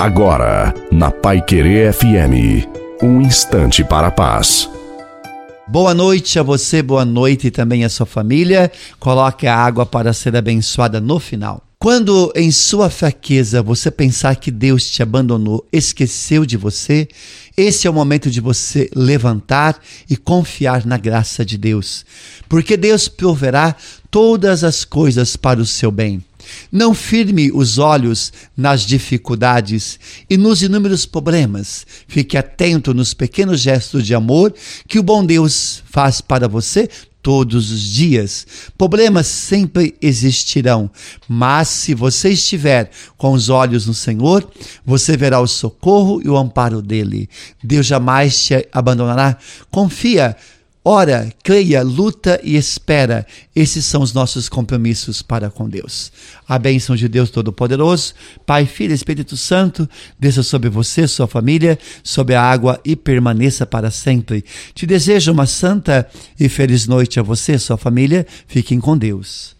Agora, na Pai Querer FM, um instante para a paz. Boa noite a você, boa noite também a sua família. Coloque a água para ser abençoada no final. Quando em sua fraqueza você pensar que Deus te abandonou, esqueceu de você, esse é o momento de você levantar e confiar na graça de Deus, porque Deus proverá todas as coisas para o seu bem. Não firme os olhos nas dificuldades e nos inúmeros problemas. Fique atento nos pequenos gestos de amor que o bom Deus faz para você todos os dias. Problemas sempre existirão, mas se você estiver com os olhos no Senhor, você verá o socorro e o amparo dele. Deus jamais te abandonará. Confia Ora, creia, luta e espera. Esses são os nossos compromissos para com Deus. A bênção de Deus Todo-Poderoso, Pai, Filho e Espírito Santo, desça sobre você, sua família, sobre a água e permaneça para sempre. Te desejo uma santa e feliz noite a você, sua família. Fiquem com Deus.